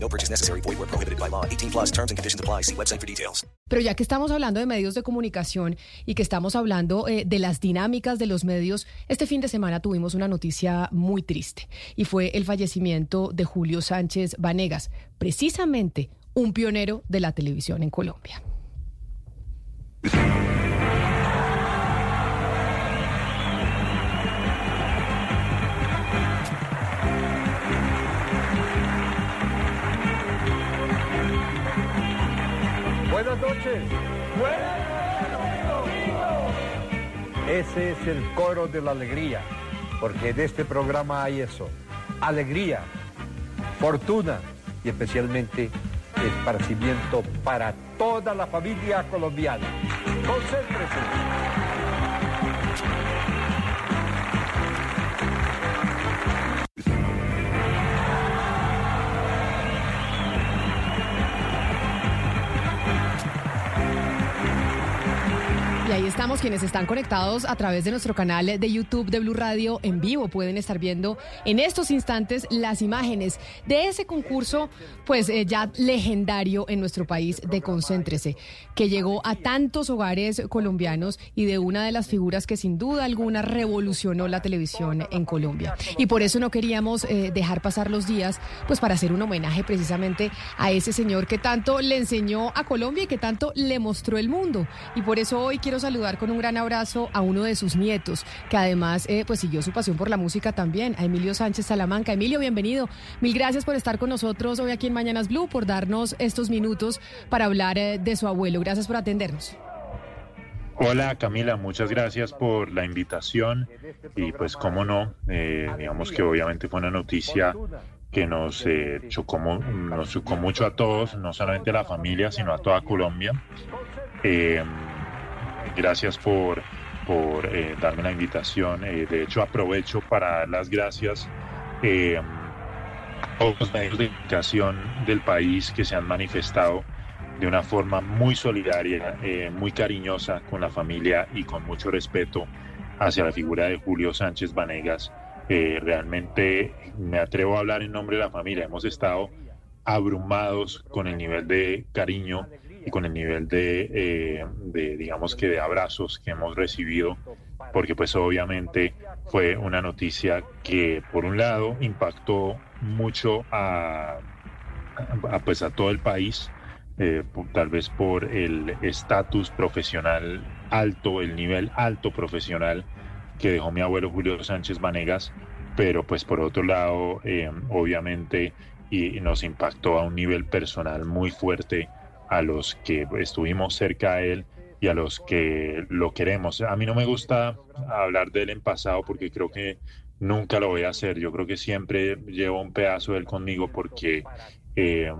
No purchase necessary. Void where prohibited by law. 18 plus terms and conditions apply. See website for details. Pero ya que estamos hablando de medios de comunicación y que estamos hablando eh, de las dinámicas de los medios, este fin de semana tuvimos una noticia muy triste y fue el fallecimiento de Julio Sánchez Vanegas, precisamente un pionero de la televisión en Colombia. Buenas noches. Ese es el coro de la alegría, porque en este programa hay eso, alegría, fortuna y especialmente esparcimiento para toda la familia colombiana. Concéntrese. Ahí estamos quienes están conectados a través de nuestro canal de YouTube de Blue Radio en vivo. Pueden estar viendo en estos instantes las imágenes de ese concurso, pues eh, ya legendario en nuestro país de Concéntrese, que llegó a tantos hogares colombianos y de una de las figuras que sin duda alguna revolucionó la televisión en Colombia. Y por eso no queríamos eh, dejar pasar los días, pues para hacer un homenaje precisamente a ese señor que tanto le enseñó a Colombia y que tanto le mostró el mundo. Y por eso hoy quiero saludar con un gran abrazo a uno de sus nietos, que además eh, pues siguió su pasión por la música también, a Emilio Sánchez Salamanca. Emilio, bienvenido. Mil gracias por estar con nosotros hoy aquí en Mañanas Blue, por darnos estos minutos para hablar eh, de su abuelo. Gracias por atendernos. Hola Camila, muchas gracias por la invitación y pues cómo no, eh, digamos que obviamente fue una noticia que nos, eh, chocó, nos chocó mucho a todos, no solamente a la familia, sino a toda Colombia. Eh, gracias por, por eh, darme la invitación. Eh, de hecho, aprovecho para dar las gracias eh, a los medios de comunicación del país que se han manifestado de una forma muy solidaria, eh, muy cariñosa con la familia y con mucho respeto hacia la figura de Julio Sánchez Vanegas. Eh, realmente me atrevo a hablar en nombre de la familia. Hemos estado abrumados con el nivel de cariño y con el nivel de, eh, de, digamos que de abrazos que hemos recibido, porque pues obviamente fue una noticia que por un lado impactó mucho a, a, pues a todo el país, eh, tal vez por el estatus profesional alto, el nivel alto profesional que dejó mi abuelo Julio Sánchez Vanegas, pero pues por otro lado, eh, obviamente, y nos impactó a un nivel personal muy fuerte a los que estuvimos cerca a él y a los que lo queremos. A mí no me gusta hablar de él en pasado porque creo que nunca lo voy a hacer. Yo creo que siempre llevo un pedazo de él conmigo porque, eh,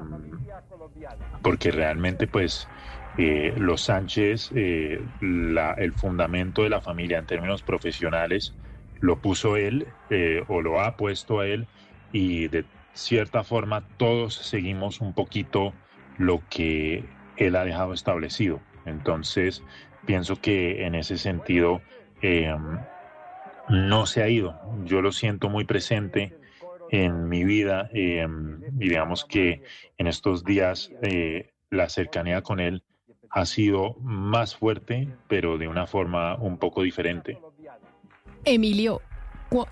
porque realmente pues eh, los Sánchez, eh, el fundamento de la familia en términos profesionales, lo puso él eh, o lo ha puesto él y de cierta forma todos seguimos un poquito lo que él ha dejado establecido. Entonces, pienso que en ese sentido eh, no se ha ido. Yo lo siento muy presente en mi vida eh, y digamos que en estos días eh, la cercanía con él ha sido más fuerte, pero de una forma un poco diferente. Emilio,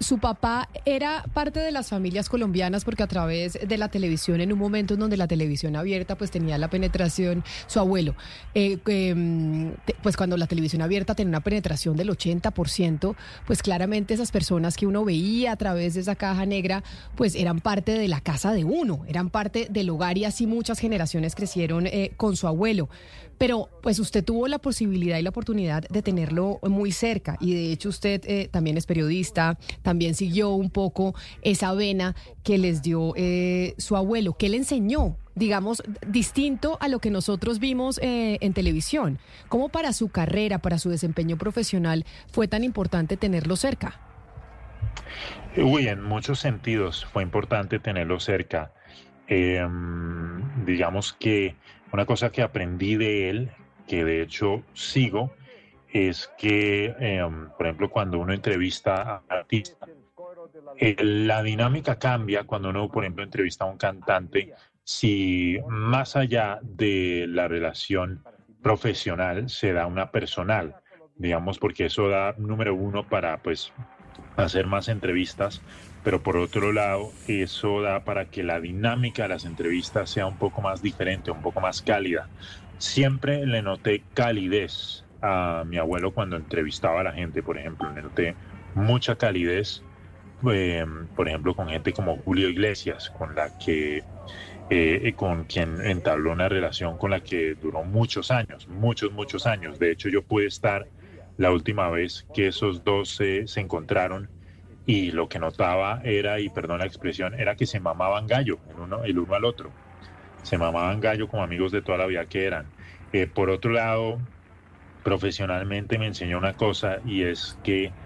su papá era parte de las familias colombianas porque a través de la televisión, en un momento en donde la televisión abierta pues tenía la penetración, su abuelo, eh, em, pues cuando la televisión abierta tenía una penetración del 80%, pues claramente esas personas que uno veía a través de esa caja negra, pues eran parte de la casa de uno, eran parte del hogar y así muchas generaciones crecieron eh, con su abuelo. Pero pues usted tuvo la posibilidad y la oportunidad de tenerlo muy cerca y de hecho usted eh, también es periodista, también siguió un poco esa vena que les dio eh, su abuelo. ¿Qué le enseñó? digamos, distinto a lo que nosotros vimos eh, en televisión. ¿Cómo para su carrera, para su desempeño profesional, fue tan importante tenerlo cerca? Uy, en muchos sentidos fue importante tenerlo cerca. Em, digamos que una cosa que aprendí de él, que de hecho sigo, es que, em, por ejemplo, cuando uno entrevista a artistas, la dinámica cambia cuando uno, por ejemplo, entrevista a un cantante, si más allá de la relación profesional se da una personal, digamos, porque eso da, número uno, para pues hacer más entrevistas, pero por otro lado, eso da para que la dinámica de las entrevistas sea un poco más diferente, un poco más cálida. Siempre le noté calidez a mi abuelo cuando entrevistaba a la gente, por ejemplo, le noté mucha calidez, em, por ejemplo, con gente como Julio Iglesias, con la que eh, con quien entabló una relación con la que duró muchos años, muchos, muchos años. De hecho, yo pude estar la última vez que esos dos se encontraron y lo que notaba era, y perdón la expresión, era que se mamaban gallo el uno, el uno al otro. Se mamaban gallo como amigos de toda la vida que eran. Eh, por otro lado, profesionalmente me enseñó una cosa y es que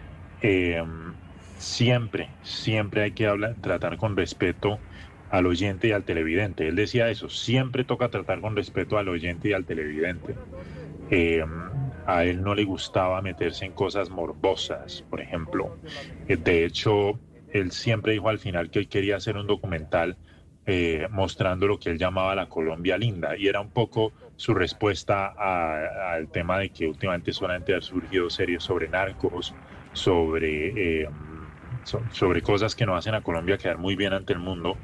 em, siempre, siempre hay que hablar, tratar con respeto al oyente y al televidente. Él decía eso, siempre toca tratar con respeto al oyente y al televidente. Eh, a él no le gustaba meterse en cosas morbosas, por ejemplo. Eh, de hecho, él siempre dijo al final que él quería hacer un documental eh, mostrando lo que él llamaba la Colombia linda. Y era un poco su respuesta al tema de que últimamente solamente han surgido series sobre narcos, sobre sobre cosas que no hacen a Colombia quedar muy bien ante el mundo.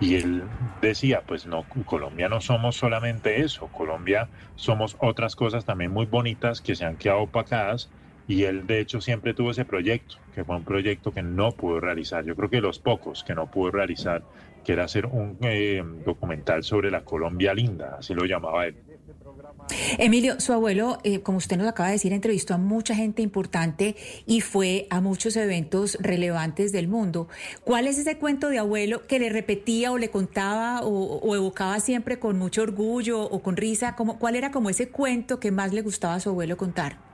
Y él decía, pues no, Colombia no somos solamente eso, Colombia somos otras cosas también muy bonitas que se han quedado opacadas. Y él de hecho siempre tuvo ese proyecto, que fue un proyecto que no pudo realizar. Yo creo que los pocos que no pudo realizar, que era hacer un eh, documental sobre la Colombia linda, así lo llamaba él. Emilio, su abuelo, eh, como usted nos acaba de decir, entrevistó a mucha gente importante y fue a muchos eventos relevantes del mundo. ¿Cuál es ese cuento de abuelo que le repetía o le contaba o, evocaba siempre con mucho orgullo o con risa? ¿Cuál era como ese cuento que más le gustaba a su abuelo contar?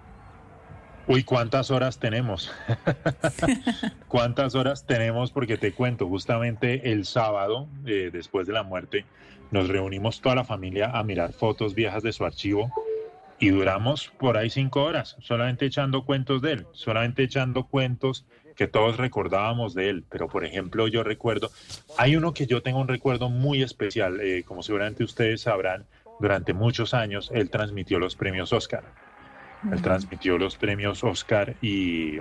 Uy, ¿cuántas horas tenemos? ¿Cuántas horas tenemos? Porque te cuento, justamente el sábado, eh, después de la muerte, nos reunimos toda la familia a mirar fotos viejas de su archivo y duramos por ahí cinco horas, solamente echando cuentos de él, solamente echando cuentos que todos recordábamos de él. Pero, por ejemplo, yo recuerdo, hay uno que yo tengo un recuerdo muy especial, eh, como seguramente ustedes sabrán, durante muchos años él transmitió los premios Oscar. Él transmitió los premios Oscar y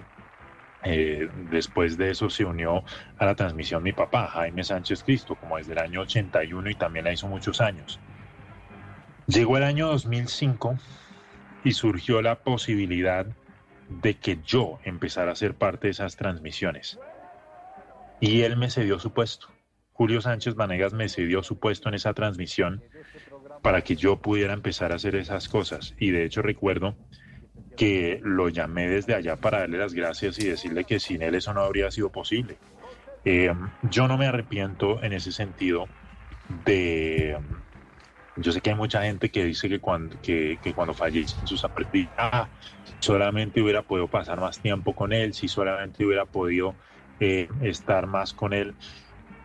eh, después de eso se unió a la transmisión mi papá, Jaime Sánchez Cristo, como desde el año 81 y también la hizo muchos años. Llegó el año 2005 y surgió la posibilidad de que yo empezara a ser parte de esas transmisiones. Y él me cedió su puesto. Julio Sánchez Vanegas me cedió su puesto en esa transmisión para que yo pudiera empezar a hacer esas cosas. Y de hecho recuerdo que lo llamé desde allá para darle las gracias y decirle que sin él eso no habría sido posible. Eh, yo no me arrepiento en ese sentido de... Yo sé que hay mucha gente que dice que cuando, que, cuando fallecen sus aprendizajes, ah, solamente hubiera podido pasar más tiempo con él, si solamente hubiera podido eh, estar más con él.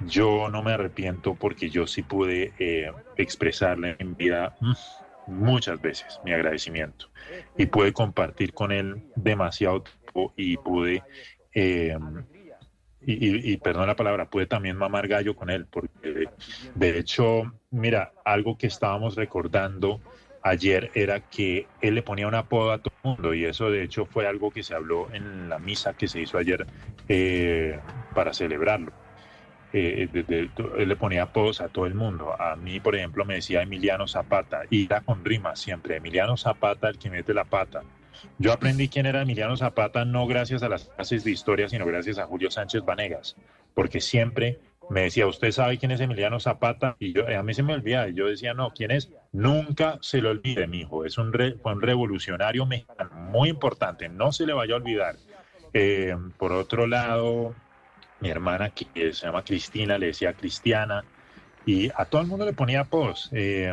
Yo no me arrepiento porque yo sí pude eh, expresarle en vida mm, muchas veces mi agradecimiento. Y pude compartir con él demasiado tiempo y pude, eh, y, perdón la palabra, pude también mamar gallo con él, porque de hecho, mira, algo que estábamos recordando ayer era que él le ponía un apodo a todo el mundo y eso de hecho fue algo que se habló en la misa que se hizo ayer eh, para celebrarlo eh, él le ponía apodos a todo el mundo. A mí, por ejemplo, me decía Emiliano Zapata, y era con rima siempre, Emiliano Zapata, el que mete la pata. Yo aprendí quién era Emiliano Zapata no gracias a las clases de historia, sino gracias a Julio Sánchez Vanegas, porque siempre me decía, ¿usted sabe quién es Emiliano Zapata? Y yo, a mí se me olvidaba, y yo decía, no, ¿quién es? Nunca se lo olvide, mi hijo, es un revolucionario mexicano muy importante, no se le vaya a olvidar. Eh, por otro lado, mi hermana que se llama Cristina, le decía Cristiana. y a todo el mundo le ponía apodos. Eh,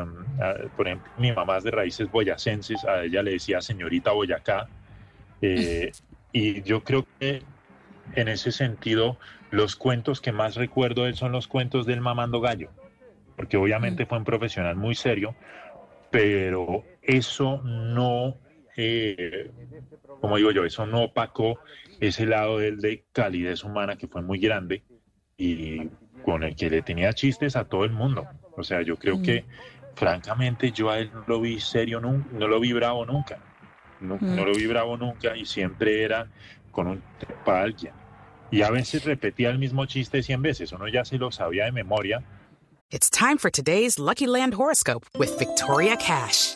por ejemplo, mi mamá es de raíces boyacenses, a ella le decía señorita Boyacá. Eh, y yo creo que en ese sentido, los cuentos que más recuerdo de él son los cuentos del mamando gallo, porque obviamente fue un profesional muy serio, pero eso no, eh, como digo yo, eso no opacó ese lado de, de calidez humana que fue muy grande y con el que le tenía chistes a todo el mundo. O sea, yo creo que, francamente, yo a él no lo vi serio, no, no lo vi bravo nunca. No, no, lo vi bravo nunca y siempre era con un para alguien. Y a veces repetía el mismo chiste 100 veces. Uno ya se lo sabía de memoria. It's time for today's Lucky Land horoscope with Victoria Cash.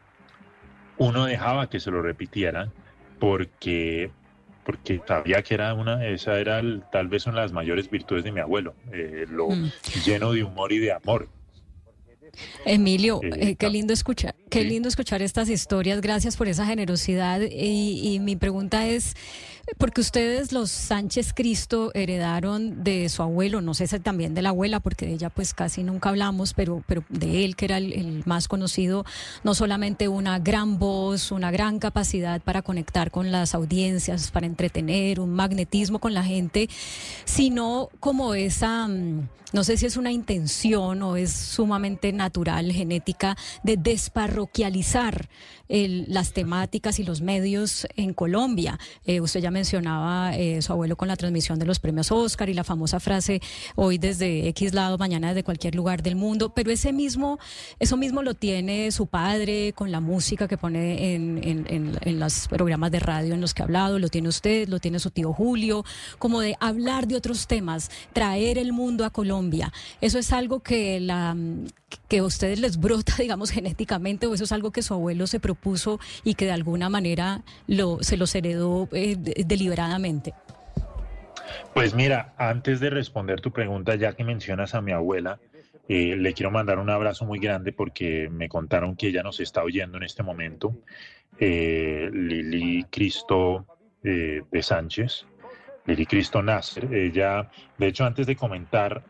uno dejaba que se lo repitieran porque porque sabía que era una, esa era el, tal vez una de las mayores virtudes de mi abuelo, eh, lo mm. lleno de humor y de amor. Emilio, eh, eh, qué lindo escuchar, qué lindo escuchar estas historias. Gracias por esa generosidad. y mi pregunta es, porque ustedes, los Sánchez Cristo, heredaron de su abuelo, no sé si también de la abuela, porque de ella pues casi nunca hablamos, pero, pero de él, que era el, más conocido, no solamente una gran voz, una gran capacidad para conectar con las audiencias, para entretener, un magnetismo con la gente, sino como esa, mm, no sé si es una intención o es sumamente natural, genética, de desparroquializar las temáticas y los medios en Colombia. Eh, usted ya mencionaba eh, su abuelo con la transmisión de los premios Oscar y la famosa frase hoy desde X lado, mañana desde cualquier lugar del mundo, pero ese mismo, eso mismo lo tiene su padre con la música que pone en, en, en los programas de radio en los que ha hablado, lo tiene usted, lo tiene su tío Julio, como de hablar de otros temas, traer el mundo a Colombia. Eso es algo que la que a ustedes les brota, digamos, genéticamente, o eso es algo que su abuelo se propuso y que de alguna manera lo, se los heredó eh, deliberadamente? Pues mira, antes de responder tu pregunta, ya que mencionas a mi abuela, eh, le quiero mandar un abrazo muy grande porque me contaron que ella nos está oyendo en este momento. Eh, Lili Cristo de Sánchez, Lili Cristo Nasser. Ella, de hecho, antes de comentar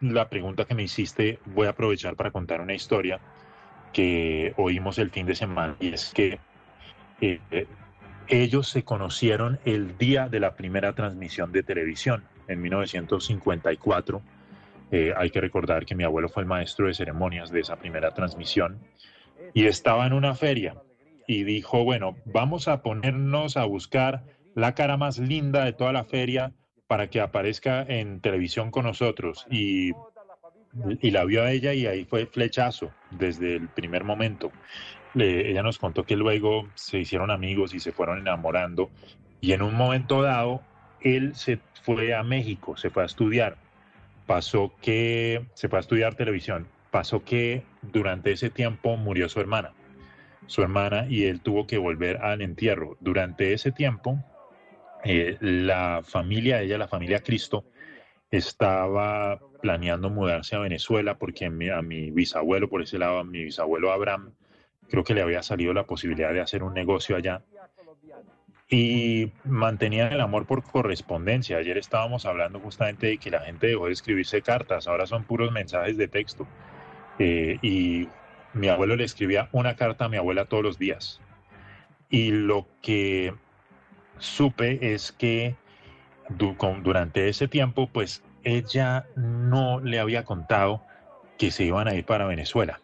la pregunta que me hiciste, voy a aprovechar para contar una historia que oímos el fin de semana y es que eh, ellos se conocieron el día de la primera transmisión de televisión en 1954. Eh, hay que recordar que mi abuelo fue el maestro de ceremonias de esa primera transmisión y estaba en una feria y dijo, bueno, vamos a ponernos a buscar la cara más linda de toda la feria para que aparezca en televisión con nosotros y, y la vio a ella y ahí fue flechazo desde el primer momento. ella nos contó que luego se hicieron amigos y se fueron enamorando y en un momento dado él se fue a México, se fue a estudiar. Pasó que se fue a estudiar televisión. Pasó que durante ese tiempo murió su hermana. Su hermana y él tuvo que volver al entierro. Durante ese tiempo eh, la familia, ella, la familia Cristo, estaba planeando mudarse a Venezuela porque a mi, bisabuelo, por ese lado, a mi bisabuelo Abraham, creo que le había salido la posibilidad de hacer un negocio allá. Y mantenían el amor por correspondencia. Ayer estábamos hablando justamente de que la gente dejó de escribirse cartas, ahora son puros mensajes de texto. Eh, y mi abuelo le escribía una carta a mi abuela todos los días. Y lo que supe es que durante ese tiempo, pues ella no le había contado que se iban a ir para Venezuela.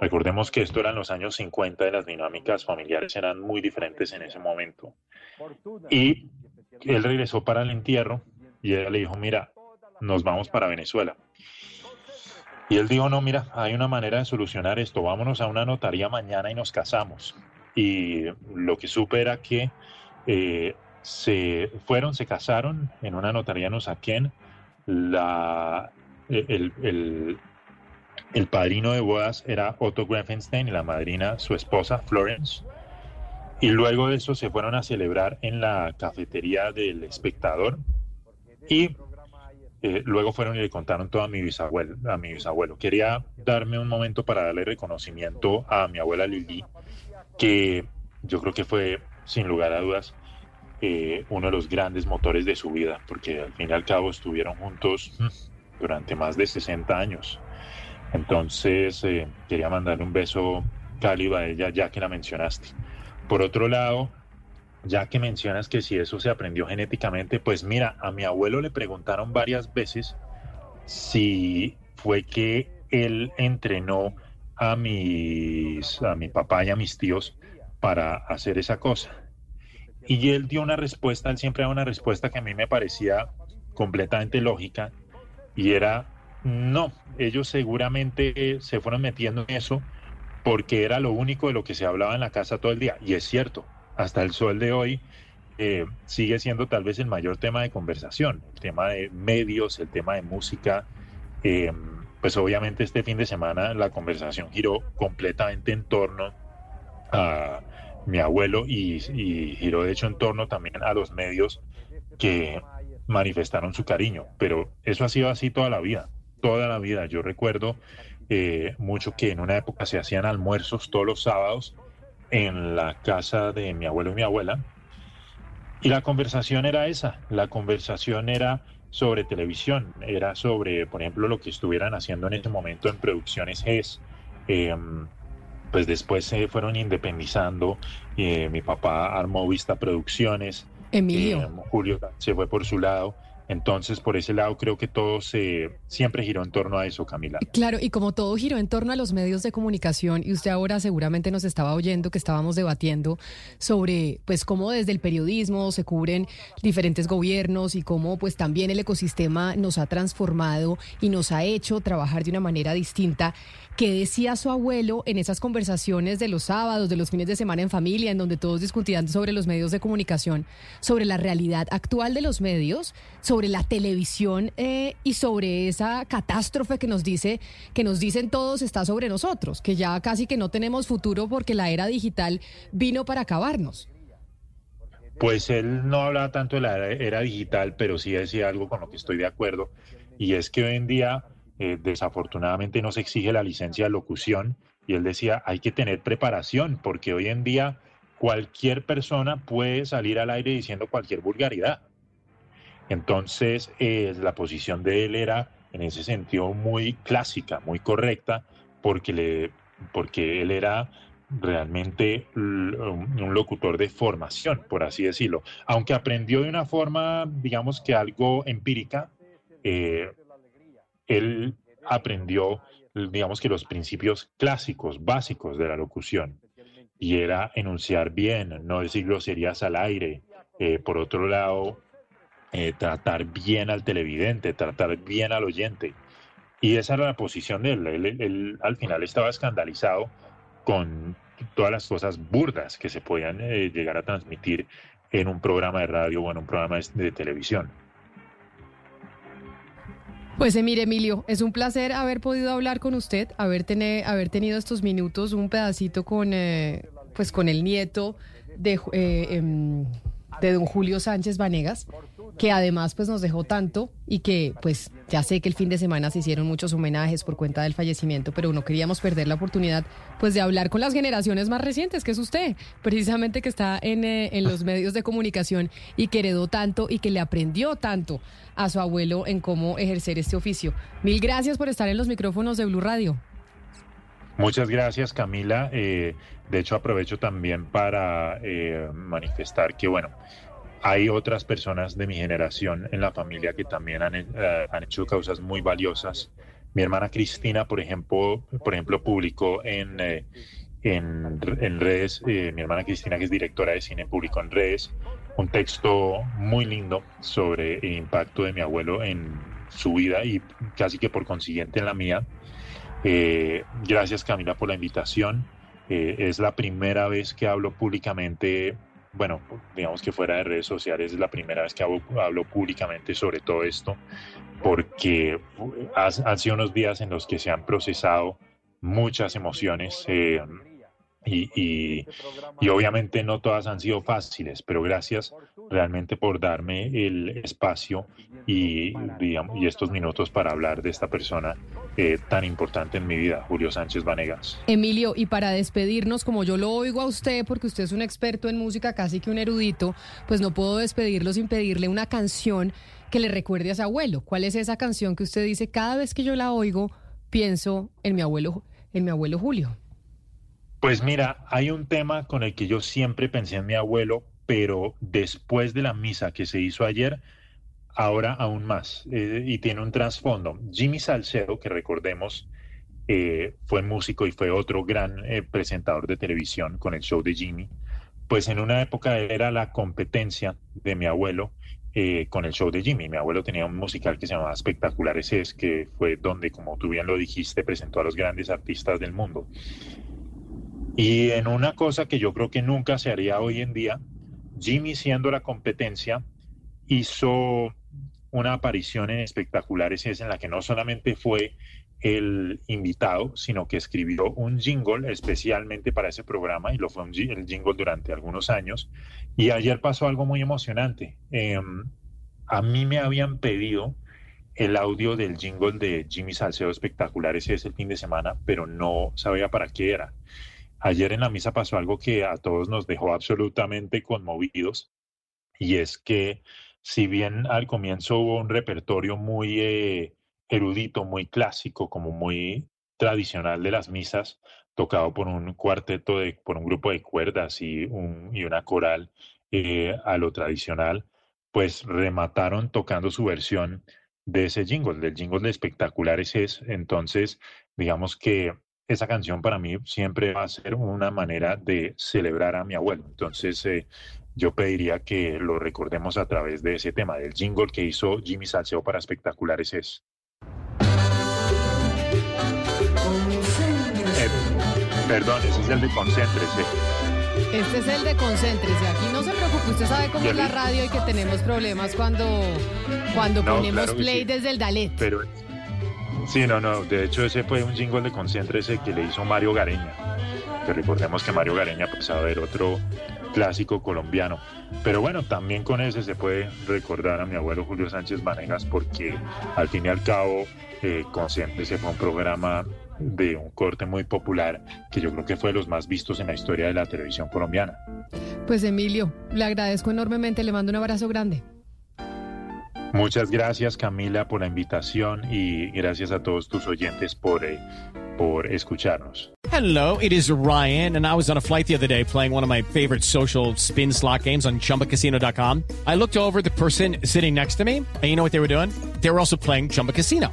Recordemos que esto era en los años 50 y las dinámicas familiares eran muy diferentes en ese momento. Y él regresó para el entierro y ella le dijo, mira, nos vamos para Venezuela. Y él dijo, no, mira, hay una manera de solucionar esto, vámonos a una notaría mañana y nos casamos. Y lo que supe era que eh, se fueron, se casaron en una notaría no La, el, El padrino de bodas era Otto Grafenstein y la madrina su esposa Florence. Y luego de eso se fueron a celebrar en la cafetería del espectador y eh, luego fueron y le contaron todo a mi, bisabuelo, a mi bisabuelo. Quería darme un momento para darle reconocimiento a mi abuela Lili, que yo creo que fue, sin lugar a dudas, eh, uno de los grandes motores de su vida, porque al fin y al cabo estuvieron juntos mm, durante más de 60 años. Entonces, eh, quería mandarle un beso cálido a ella, ya que la mencionaste. Por otro lado, ya que mencionas que si eso se aprendió genéticamente, pues mira, a mi abuelo le preguntaron varias veces si fue que él entrenó a mis a mi papá y a mis tíos para hacer esa cosa. Y él dio una respuesta, él siempre da una respuesta que a mí me parecía completamente lógica y era no, ellos seguramente se fueron metiendo en eso porque era lo único de lo que se hablaba en la casa todo el día. Y es cierto, hasta el sol de hoy eh, sigue siendo tal vez el mayor tema de conversación, el tema de medios, el tema de música. Eh, pues obviamente este fin de semana la conversación giró completamente en torno a mi abuelo y, giró de hecho en torno también a los medios que manifestaron su cariño, pero eso ha sido así toda la vida, toda la vida. Yo recuerdo eh, mucho que en una época se hacían almuerzos todos los sábados en la casa de mi abuelo y mi abuela. Y la conversación era esa, la conversación era sobre televisión, era sobre, por ejemplo, lo que estuvieran haciendo en ese momento en producciones GES. Em, pues después se fueron independizando, eh, mi papá armó Vista Producciones, Emilio. Em, Julio se fue por su lado. Entonces, por ese lado, creo que todo se, siempre giró en torno a eso, Camila. Claro, y como todo giró en torno a los medios de comunicación, y usted ahora seguramente nos estaba oyendo que estábamos debatiendo sobre, pues, cómo desde el periodismo se cubren diferentes gobiernos y cómo, pues, también el ecosistema nos ha transformado y nos ha hecho trabajar de una manera distinta. ¿Qué decía su abuelo en esas conversaciones de los sábados, de los fines de semana en familia, en donde todos discutían sobre los medios de comunicación, sobre la realidad actual de los medios, sobre la televisión eh, y sobre esa catástrofe que nos dice, que nos dicen todos está sobre nosotros, que ya casi que no tenemos futuro porque la era digital vino para acabarnos? Pues él no hablaba tanto de la era digital, pero sí decía algo con lo que estoy de acuerdo, y es que hoy en día eh, desafortunadamente no se exige la licencia de locución y él decía, hay que tener preparación porque hoy en día cualquier persona puede salir al aire diciendo cualquier vulgaridad. Entonces, eh, la posición de él era en ese sentido muy clásica, muy correcta, porque, le, porque él era realmente un locutor de formación, por así decirlo. Aunque aprendió de una forma, digamos que algo empírica, eh, él aprendió, digamos que los principios clásicos, básicos de la locución, y era enunciar bien, no decir groserías al aire. Eh, por otro lado, eh, tratar bien al televidente, tratar bien al oyente. Y esa era la posición de él. Él, al final estaba escandalizado con todas las cosas burdas que se podían eh, llegar a transmitir en un programa de radio o en un programa de televisión. Pues eh, mire, Emilio, es un placer haber podido hablar con usted, haber, haber tenido estos minutos, un pedacito con, eh, pues con el nieto de, em, de don Julio Sánchez Vanegas que además pues nos dejó tanto y que pues ya sé que el fin de semana se hicieron muchos homenajes por cuenta del fallecimiento, pero no queríamos perder la oportunidad pues de hablar con las generaciones más recientes, que es usted, precisamente que está en, eh, en los medios de comunicación y que heredó tanto y que le aprendió tanto a su abuelo en cómo ejercer este oficio. Mil gracias por estar en los micrófonos de Blue Radio. Muchas gracias, Camila. Eh, de hecho, aprovecho también para eh, manifestar que, bueno, hay otras personas de mi generación en la familia que también han, eh, han hecho causas muy valiosas. Mi hermana Cristina, por ejemplo, por ejemplo publicó en, eh, en, en, redes, eh, mi hermana Cristina, que es directora de cine, publicó en redes un texto muy lindo sobre el impacto de mi abuelo en su vida y casi que por consiguiente en la mía. gracias Camila por la invitación. es la primera vez que hablo públicamente bueno, digamos que fuera de redes sociales es la primera vez que hablo, públicamente sobre todo esto, porque han sido unos días en los que se han procesado muchas emociones. Eh, y, y, obviamente no todas han sido fáciles, pero gracias realmente por darme el espacio y, y estos minutos para hablar de esta persona eh, tan importante en mi vida, Julio Sánchez Vanegas. Emilio, y para despedirnos, como yo lo oigo a usted, porque usted es un experto en música, casi que un erudito, pues no puedo despedirlo sin pedirle una canción que le recuerde a su abuelo. ¿Cuál es esa canción que usted dice cada vez que yo la oigo, pienso en mi abuelo, en mi abuelo Julio? Pues mira, hay un tema con el que yo siempre pensé en mi abuelo, pero después de la misa que se hizo ayer, ahora aún más, eh, y tiene un trasfondo. Jimmy Salcedo, que recordemos, eh, fue músico y fue otro gran eh, presentador de televisión con el show de Jimmy, pues en una época era la competencia de mi abuelo con el show de Jimmy. Mi abuelo tenía un musical que se llamaba Espectaculares Es, que fue donde, como tú bien lo dijiste, presentó a los grandes artistas del mundo. Y en una cosa que yo creo que nunca se haría hoy en día, Jimmy siendo la competencia, hizo una aparición en espectaculares es en la que no solamente fue el invitado, sino que escribió un jingle especialmente para ese programa y lo fue el jingle durante algunos años. Y ayer pasó algo muy emocionante. Em, a mí me habían pedido el audio del jingle de Jimmy Salcedo Espectaculares es el fin de semana, pero no sabía para qué era. Ayer en la misa pasó algo que a todos nos dejó absolutamente conmovidos y es que si bien al comienzo hubo un repertorio muy eh, erudito, muy clásico, como muy tradicional de las misas, tocado por un cuarteto, de, por un grupo de cuerdas y, un, y una coral eh, a lo tradicional, pues remataron tocando su versión de ese jingle, del jingle de espectaculares es. Entonces, digamos que esa canción para mí siempre va a ser una manera de celebrar a mi abuelo. Entonces, eh, yo pediría que lo recordemos a través de ese tema, del jingle que hizo Jimmy Salceo para Espectaculares es. Eh, perdón, ese es el de Concéntrese. Este es el de Concéntrese. Aquí no se preocupe, usted sabe cómo es la radio y que tenemos problemas cuando, cuando ponemos play desde el Dalet. Pero Sí, no, no. De hecho, ese fue un jingle de Concéntrese que le hizo Mario Gareña. Que recordemos que Mario Gareña pues a ver otro clásico colombiano. Pero bueno, también con ese se puede recordar a mi abuelo Julio Sánchez Vanegas porque al fin y al cabo eh, Concéntrese fue un programa de un corte muy popular que yo creo que fue de los más vistos en la historia de la televisión colombiana. Pues Emilio, le agradezco enormemente, le mando un abrazo grande. Muchas gracias Camila por la invitación y gracias a todos tus oyentes por, eh, por escucharnos. Hello, it is Ryan and I was on a flight the other day playing one of my favorite social spin slot games on chumbacasino.com. I looked over the person sitting next to me and you know what they were doing? They were also playing Chumba Casino.